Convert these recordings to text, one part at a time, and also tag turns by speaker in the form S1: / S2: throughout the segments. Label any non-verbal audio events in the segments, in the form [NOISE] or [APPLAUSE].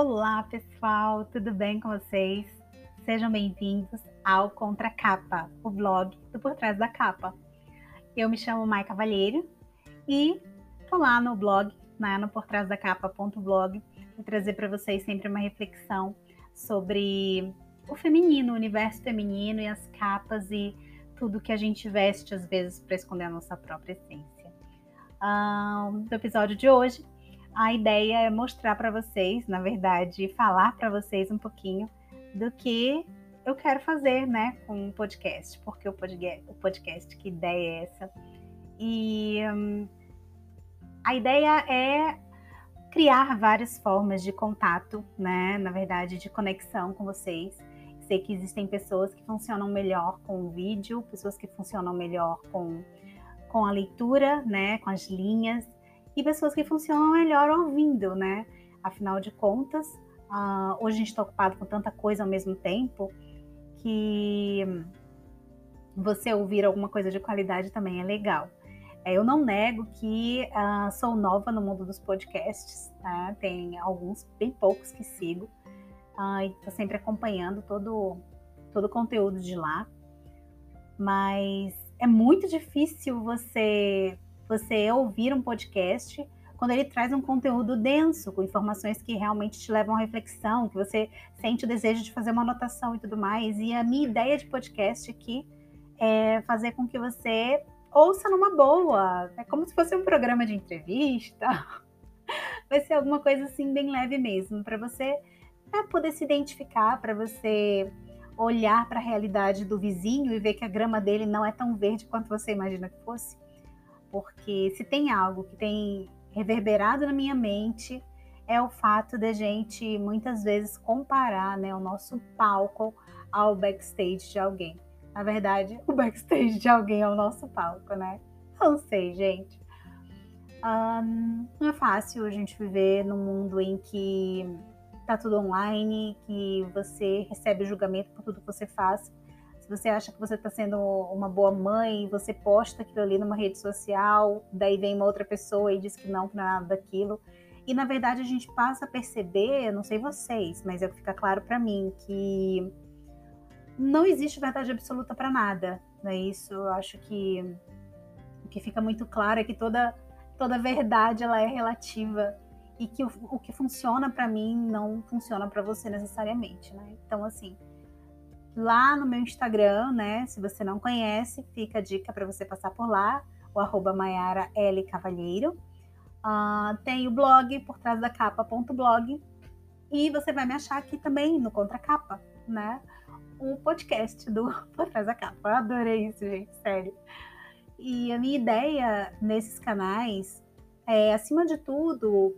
S1: Olá, pessoal, tudo bem com vocês? Sejam bem-vindos ao Contra Capa, o blog do Por Trás da Capa. Eu me chamo Mai Cavalheiro e tô lá no blog, né, no vou trazer para vocês sempre uma reflexão sobre o feminino, o universo feminino e as capas e tudo que a gente veste às vezes para esconder a nossa própria essência. Um, no episódio de hoje, a ideia é mostrar para vocês, na verdade, falar para vocês um pouquinho do que eu quero fazer, né, com o podcast, porque o podcast, o podcast que ideia é essa? E hum, a ideia é criar várias formas de contato, né, na verdade, de conexão com vocês. Sei que existem pessoas que funcionam melhor com o vídeo, pessoas que funcionam melhor com, com a leitura, né, com as linhas e pessoas que funcionam melhor ouvindo, né? Afinal de contas, uh, hoje a gente está ocupado com tanta coisa ao mesmo tempo que você ouvir alguma coisa de qualidade também é legal. É, eu não nego que uh, sou nova no mundo dos podcasts, tá? tem alguns, bem poucos que sigo, uh, e estou sempre acompanhando todo, todo o conteúdo de lá, mas é muito difícil você você ouvir um podcast quando ele traz um conteúdo denso, com informações que realmente te levam à reflexão, que você sente o desejo de fazer uma anotação e tudo mais. E a minha ideia de podcast aqui é fazer com que você ouça numa boa. É como se fosse um programa de entrevista. [LAUGHS] Vai ser alguma coisa assim bem leve mesmo, para você né, poder se identificar, para você olhar para a realidade do vizinho e ver que a grama dele não é tão verde quanto você imagina que fosse. Porque se tem algo que tem reverberado na minha mente é o fato da gente muitas vezes comparar né, o nosso palco ao backstage de alguém. Na verdade, [LAUGHS] o backstage de alguém é o nosso palco, né? Não sei, gente. Um, não é fácil a gente viver num mundo em que tá tudo online, que você recebe julgamento por tudo que você faz se você acha que você está sendo uma boa mãe, você posta aquilo ali numa rede social, daí vem uma outra pessoa e diz que não, que não é nada daquilo. E na verdade a gente passa a perceber, não sei vocês, mas é que fica claro para mim que não existe verdade absoluta para nada, não é isso? Eu acho que o que fica muito claro é que toda toda verdade ela é relativa e que o, o que funciona para mim não funciona para você necessariamente, né? Então assim, lá no meu Instagram, né? Se você não conhece, fica a dica para você passar por lá, o arroba Maiara L Cavalheiro. Uh, tem o blog por trás da capa.blog e você vai me achar aqui também no Contra Capa, né? O podcast do [LAUGHS] Por Trás da Capa. Eu adorei isso, gente, sério. E a minha ideia nesses canais é, acima de tudo,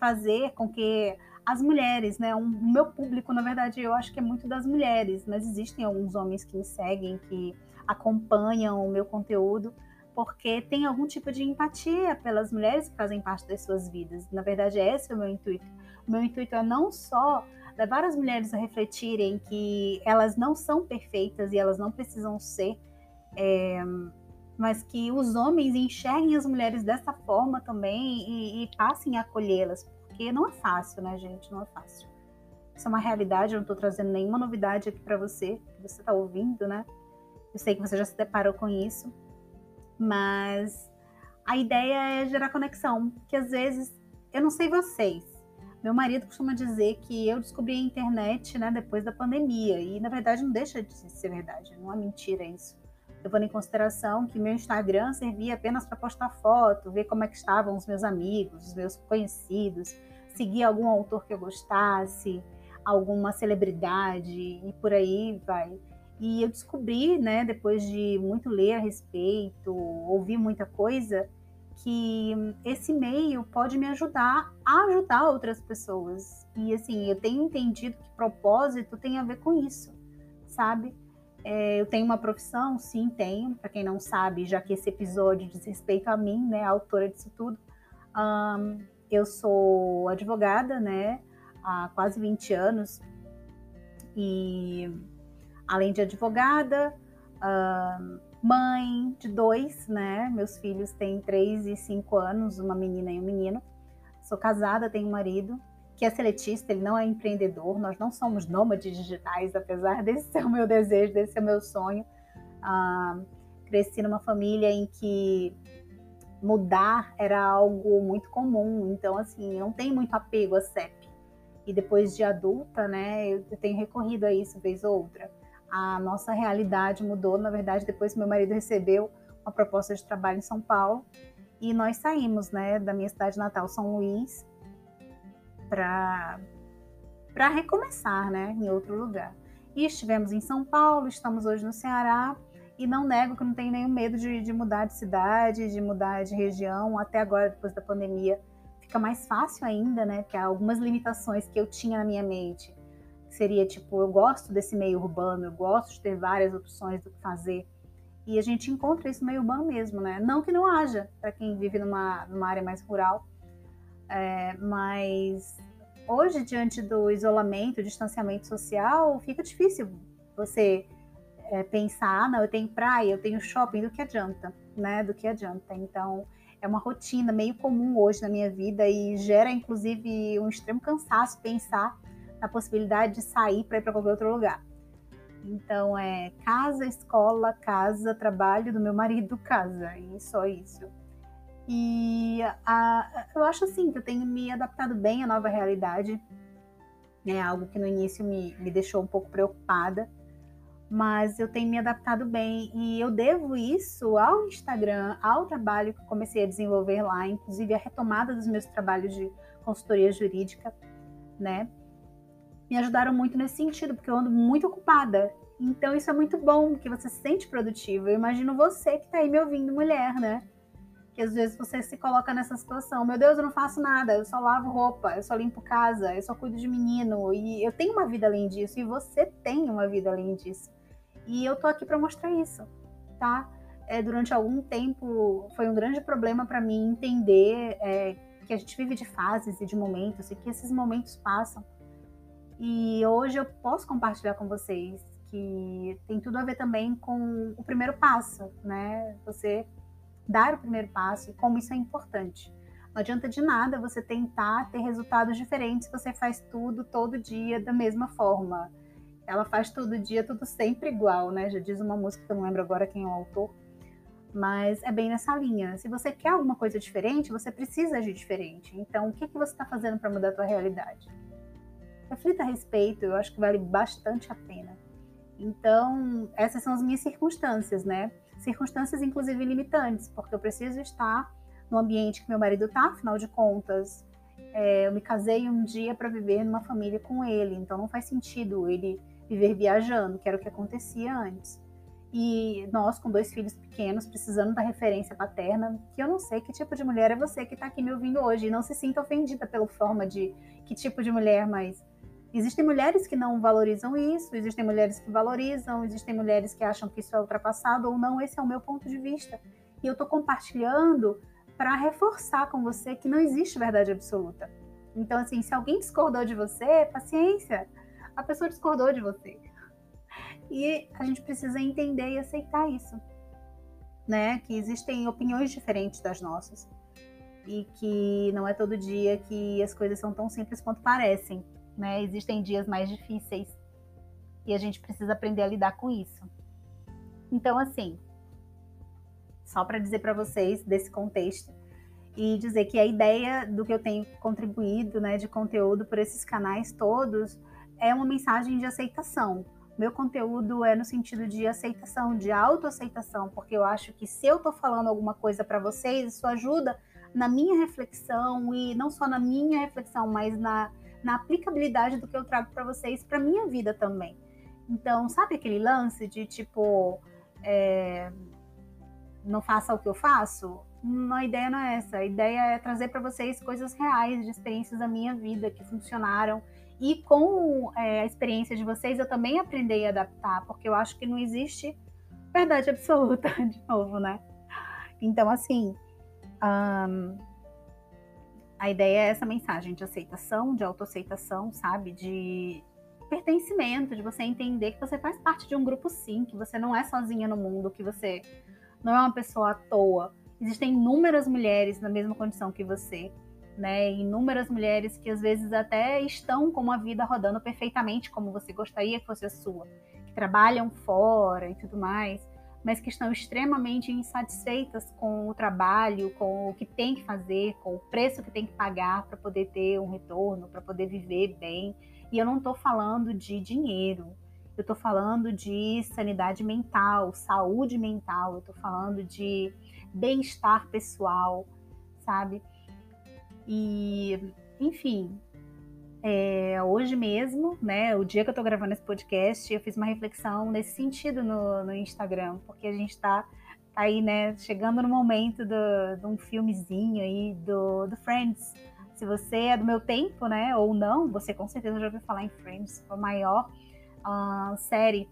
S1: fazer com que as mulheres, né? O meu público, na verdade, eu acho que é muito das mulheres, mas existem alguns homens que me seguem, que acompanham o meu conteúdo, porque tem algum tipo de empatia pelas mulheres que fazem parte das suas vidas. Na verdade, esse é o meu intuito. O meu intuito é não só levar as mulheres a refletirem que elas não são perfeitas e elas não precisam ser, é, mas que os homens enxerguem as mulheres dessa forma também e, e passem a acolhê-las, porque não é fácil, né, gente? Não é fácil. Isso é uma realidade, eu não estou trazendo nenhuma novidade aqui para você, que você está ouvindo, né? Eu sei que você já se deparou com isso, mas a ideia é gerar conexão, que às vezes, eu não sei vocês, meu marido costuma dizer que eu descobri a internet, né, depois da pandemia, e na verdade não deixa de ser verdade, não é mentira isso levando em consideração que meu Instagram servia apenas para postar foto, ver como é que estavam os meus amigos, os meus conhecidos, seguir algum autor que eu gostasse, alguma celebridade e por aí vai. E eu descobri, né, depois de muito ler a respeito, ouvir muita coisa, que esse meio pode me ajudar a ajudar outras pessoas. E assim, eu tenho entendido que propósito tem a ver com isso, sabe? É, eu tenho uma profissão? Sim, tenho. Para quem não sabe, já que esse episódio diz respeito a mim, né, a autora disso tudo, um, eu sou advogada, né, há quase 20 anos. E além de advogada, uh, mãe de dois, né? Meus filhos têm três e cinco anos, uma menina e um menino. Sou casada, tenho um marido que é seletista, ele não é empreendedor. Nós não somos nômades digitais, apesar desse ser o meu desejo, desse ser o meu sonho. Ah, cresci numa família em que mudar era algo muito comum, então assim, não tem muito apego a CEP. E depois de adulta, né, eu tenho recorrido a isso vez ou outra. A nossa realidade mudou, na verdade, depois meu marido recebeu uma proposta de trabalho em São Paulo, e nós saímos, né, da minha cidade natal, São Luís, para recomeçar, né, em outro lugar. E estivemos em São Paulo, estamos hoje no Ceará, e não nego que não tenho nenhum medo de, de mudar de cidade, de mudar de região. Até agora, depois da pandemia, fica mais fácil ainda, né? Porque há algumas limitações que eu tinha na minha mente. Seria tipo, eu gosto desse meio urbano, eu gosto de ter várias opções do que fazer. E a gente encontra isso no meio urbano mesmo, né? Não que não haja para quem vive numa, numa área mais rural, é, mas hoje, diante do isolamento, distanciamento social, fica difícil você é, pensar, não, eu tenho praia, eu tenho shopping, do que adianta, né? Do que adianta. Então, é uma rotina meio comum hoje na minha vida e gera, inclusive, um extremo cansaço pensar na possibilidade de sair para ir para qualquer outro lugar. Então, é casa, escola, casa, trabalho do meu marido, [LAUGHS] casa, e só isso. E a, eu acho assim que eu tenho me adaptado bem à nova realidade. É algo que no início me, me deixou um pouco preocupada, mas eu tenho me adaptado bem e eu devo isso ao Instagram, ao trabalho que comecei a desenvolver lá, inclusive a retomada dos meus trabalhos de consultoria jurídica, né? Me ajudaram muito nesse sentido, porque eu ando muito ocupada. Então isso é muito bom, porque você se sente produtivo. Eu imagino você que está aí me ouvindo, mulher, né? Que às vezes você se coloca nessa situação. Meu Deus, eu não faço nada, eu só lavo roupa, eu só limpo casa, eu só cuido de menino. E eu tenho uma vida além disso, e você tem uma vida além disso. E eu tô aqui para mostrar isso, tá? É, durante algum tempo foi um grande problema para mim entender é, que a gente vive de fases e de momentos e que esses momentos passam. E hoje eu posso compartilhar com vocês que tem tudo a ver também com o primeiro passo, né? Você dar o primeiro passo e como isso é importante. Não adianta de nada você tentar ter resultados diferentes se você faz tudo todo dia da mesma forma ela faz todo dia, tudo sempre igual, né? Já diz uma música que eu não lembro agora quem é o autor, mas é bem nessa linha. Se você quer alguma coisa diferente, você precisa agir diferente. Então, o que, que você está fazendo para mudar a tua realidade? Reflita a respeito, eu acho que vale bastante a pena. Então, essas são as minhas circunstâncias, né? Circunstâncias, inclusive, limitantes, porque eu preciso estar no ambiente que meu marido está, afinal de contas, é, eu me casei um dia para viver numa família com ele, então não faz sentido ele viver viajando, que era o que acontecia antes. E nós, com dois filhos pequenos, precisando da referência paterna, que eu não sei que tipo de mulher é você que está aqui me ouvindo hoje. E não se sinta ofendida pela forma de que tipo de mulher, mas existem mulheres que não valorizam isso, existem mulheres que valorizam, existem mulheres que acham que isso é ultrapassado ou não. Esse é o meu ponto de vista. E eu estou compartilhando para reforçar com você que não existe verdade absoluta. Então, assim, se alguém discordou de você, paciência a pessoa discordou de você. E a gente precisa entender e aceitar isso, né? Que existem opiniões diferentes das nossas e que não é todo dia que as coisas são tão simples quanto parecem, né? Existem dias mais difíceis e a gente precisa aprender a lidar com isso. Então, assim, só para dizer para vocês desse contexto e dizer que a ideia do que eu tenho contribuído, né, de conteúdo por esses canais todos, é uma mensagem de aceitação. Meu conteúdo é no sentido de aceitação, de autoaceitação, porque eu acho que se eu estou falando alguma coisa para vocês, isso ajuda na minha reflexão e não só na minha reflexão, mas na, na aplicabilidade do que eu trago para vocês para minha vida também. Então, sabe aquele lance de tipo, é, não faça o que eu faço? a ideia não é essa. A ideia é trazer para vocês coisas reais de experiências da minha vida que funcionaram e com é, a experiência de vocês, eu também aprendi a adaptar, porque eu acho que não existe verdade absoluta, [LAUGHS] de novo, né? Então, assim, um, a ideia é essa mensagem de aceitação, de autoaceitação, sabe? De pertencimento, de você entender que você faz parte de um grupo sim, que você não é sozinha no mundo, que você não é uma pessoa à toa. Existem inúmeras mulheres na mesma condição que você né? Inúmeras mulheres que às vezes até estão com uma vida rodando perfeitamente como você gostaria que fosse a sua, que trabalham fora e tudo mais, mas que estão extremamente insatisfeitas com o trabalho, com o que tem que fazer, com o preço que tem que pagar para poder ter um retorno, para poder viver bem. E eu não estou falando de dinheiro, eu estou falando de sanidade mental, saúde mental, eu estou falando de bem-estar pessoal, sabe? E, enfim, é, hoje mesmo, né, o dia que eu tô gravando esse podcast, eu fiz uma reflexão nesse sentido no, no Instagram, porque a gente tá, tá aí, né, chegando no momento do, de um filmezinho aí do, do Friends. Se você é do meu tempo, né, ou não, você com certeza já ouviu falar em Friends, foi a maior uh, série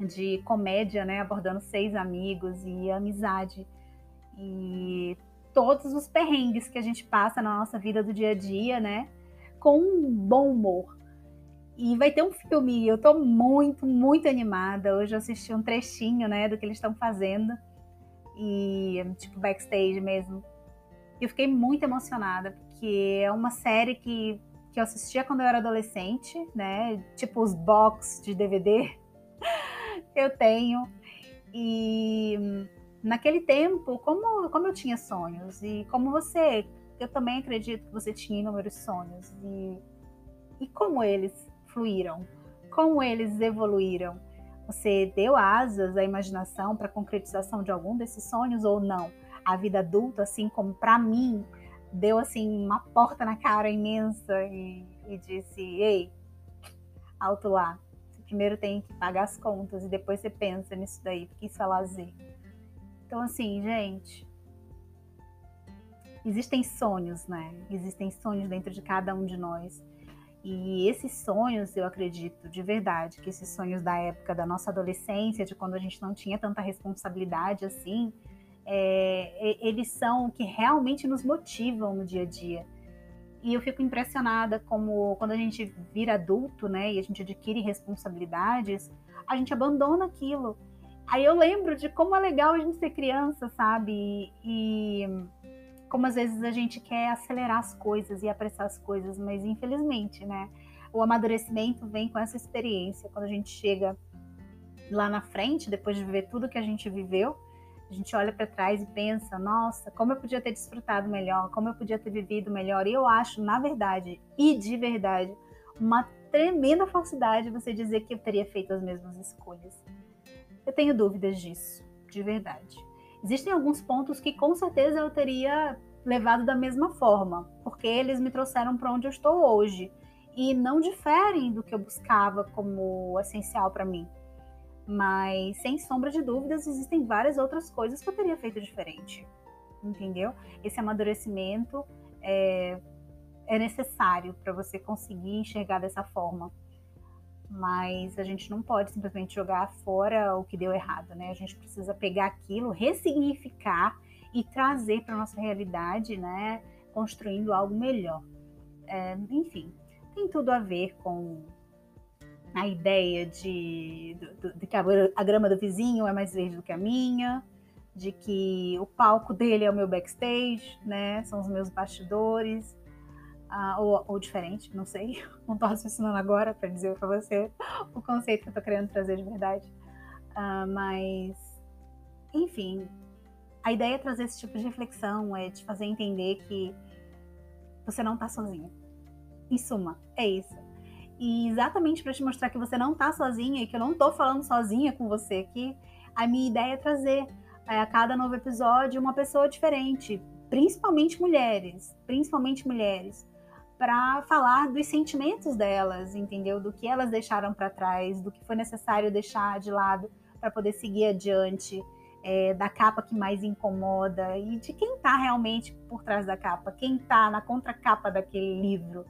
S1: de comédia, né, abordando seis amigos e amizade. E todos os perrengues que a gente passa na nossa vida do dia a dia, né? Com um bom humor. E vai ter um filme, eu tô muito, muito animada. Hoje eu assisti um trechinho, né, do que eles estão fazendo. E, tipo, backstage mesmo. E eu fiquei muito emocionada, porque é uma série que, que eu assistia quando eu era adolescente, né? Tipo, os box de DVD [LAUGHS] eu tenho. E naquele tempo, como, como eu tinha sonhos e como você, eu também acredito que você tinha inúmeros sonhos e, e como eles fluíram, como eles evoluíram. Você deu asas à imaginação para a concretização de algum desses sonhos ou não? A vida adulta, assim como para mim, deu assim uma porta na cara imensa e, e disse: "Ei, alto lá. Você primeiro tem que pagar as contas e depois você pensa nisso daí, porque isso é lazer." Então, assim, gente, existem sonhos, né? Existem sonhos dentro de cada um de nós. E esses sonhos, eu acredito de verdade, que esses sonhos da época da nossa adolescência, de quando a gente não tinha tanta responsabilidade assim, é, eles são o que realmente nos motivam no dia a dia. E eu fico impressionada como quando a gente vira adulto, né, e a gente adquire responsabilidades, a gente abandona aquilo. Aí eu lembro de como é legal a gente ser criança, sabe? E, como às vezes a gente quer acelerar as coisas e apressar as coisas, mas infelizmente, né? O amadurecimento vem com essa experiência. Quando a gente chega lá na frente, depois de viver tudo que a gente viveu, a gente olha para trás e pensa: nossa, como eu podia ter desfrutado melhor, como eu podia ter vivido melhor. E eu acho, na verdade, e de verdade, uma tremenda falsidade você dizer que eu teria feito as mesmas escolhas. Eu tenho dúvidas disso, de verdade. Existem alguns pontos que com certeza eu teria levado da mesma forma, porque eles me trouxeram para onde eu estou hoje e não diferem do que eu buscava como essencial para mim. Mas sem sombra de dúvidas, existem várias outras coisas que eu teria feito diferente. Entendeu? Esse amadurecimento é, é necessário para você conseguir enxergar dessa forma mas a gente não pode simplesmente jogar fora o que deu errado, né? A gente precisa pegar aquilo, ressignificar e trazer para nossa realidade, né? Construindo algo melhor. É, enfim, tem tudo a ver com a ideia de, de, que a, a grama do vizinho é mais verde do que a minha, de que o palco dele é o meu backstage, né? São os meus bastidores ou, ou, diferente, não sei. [LAUGHS] Não estou raciocinando agora para dizer para você o conceito que eu estou querendo trazer de verdade. Ah, mas, enfim, a ideia é trazer esse tipo de reflexão, é te fazer entender que você não está sozinha. Em suma, é isso. E exatamente para te mostrar que você não está sozinha e que eu não estou falando sozinha com você aqui, a minha ideia é trazer é, a cada novo episódio uma pessoa diferente, principalmente mulheres, principalmente mulheres, para falar dos sentimentos delas, entendeu? Do que elas deixaram para trás, do que foi necessário deixar de lado para poder seguir adiante, é, da capa que mais incomoda e de quem está realmente por trás da capa, quem está na contracapa daquele livro,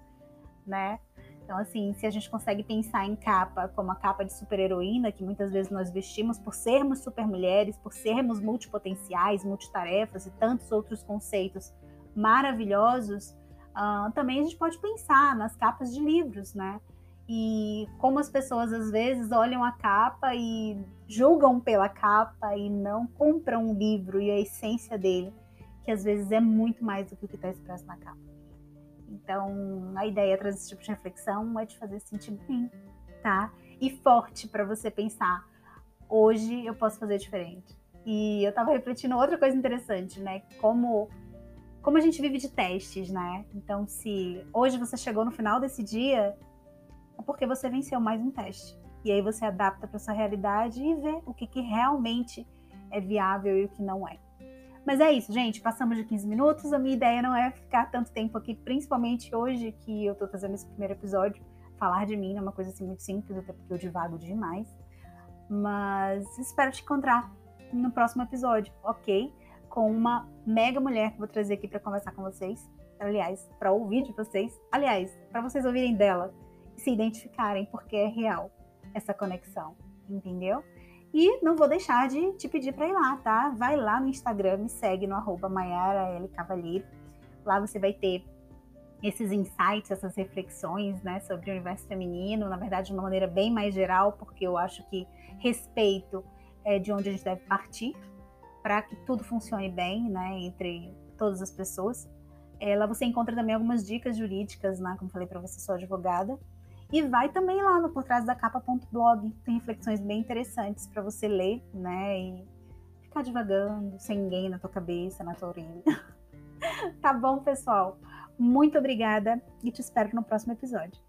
S1: né? Então, assim, se a gente consegue pensar em capa como a capa de super-heroína, que muitas vezes nós vestimos por sermos super-mulheres, por sermos multipotenciais, multitarefas e tantos outros conceitos maravilhosos, Uh, também a gente pode pensar nas capas de livros, né? E como as pessoas às vezes olham a capa e julgam pela capa e não compram o livro e a essência dele, que às vezes é muito mais do que o que está expresso na capa. Então, a ideia atrás desse tipo de reflexão é te fazer sentir bem, tá? E forte para você pensar, hoje eu posso fazer diferente. E eu estava refletindo outra coisa interessante, né? Como como a gente vive de testes, né? Então, se hoje você chegou no final desse dia, é porque você venceu mais um teste. E aí você adapta para sua realidade e vê o que, que realmente é viável e o que não é. Mas é isso, gente. Passamos de 15 minutos. A minha ideia não é ficar tanto tempo aqui, principalmente hoje que eu tô fazendo esse primeiro episódio. Falar de mim é uma coisa assim muito simples, até porque eu divago demais. Mas espero te encontrar no próximo episódio, ok? Com uma mega mulher que vou trazer aqui para conversar com vocês. Aliás, para ouvir de vocês. Aliás, para vocês ouvirem dela e se identificarem, porque é real essa conexão, entendeu? E não vou deixar de te pedir para ir lá, tá? Vai lá no Instagram, me segue no arroba L. Cavalheiro. Lá você vai ter esses insights, essas reflexões né, sobre o universo feminino, na verdade, de uma maneira bem mais geral, porque eu acho que respeito é de onde a gente deve partir para que tudo funcione bem né, entre todas as pessoas. É, lá você encontra também algumas dicas jurídicas, né, como falei para você, sou advogada. E vai também lá no por trás da tem reflexões bem interessantes para você ler, né? E ficar divagando, sem ninguém na tua cabeça, na tua orelha. [LAUGHS] tá bom, pessoal? Muito obrigada e te espero no próximo episódio.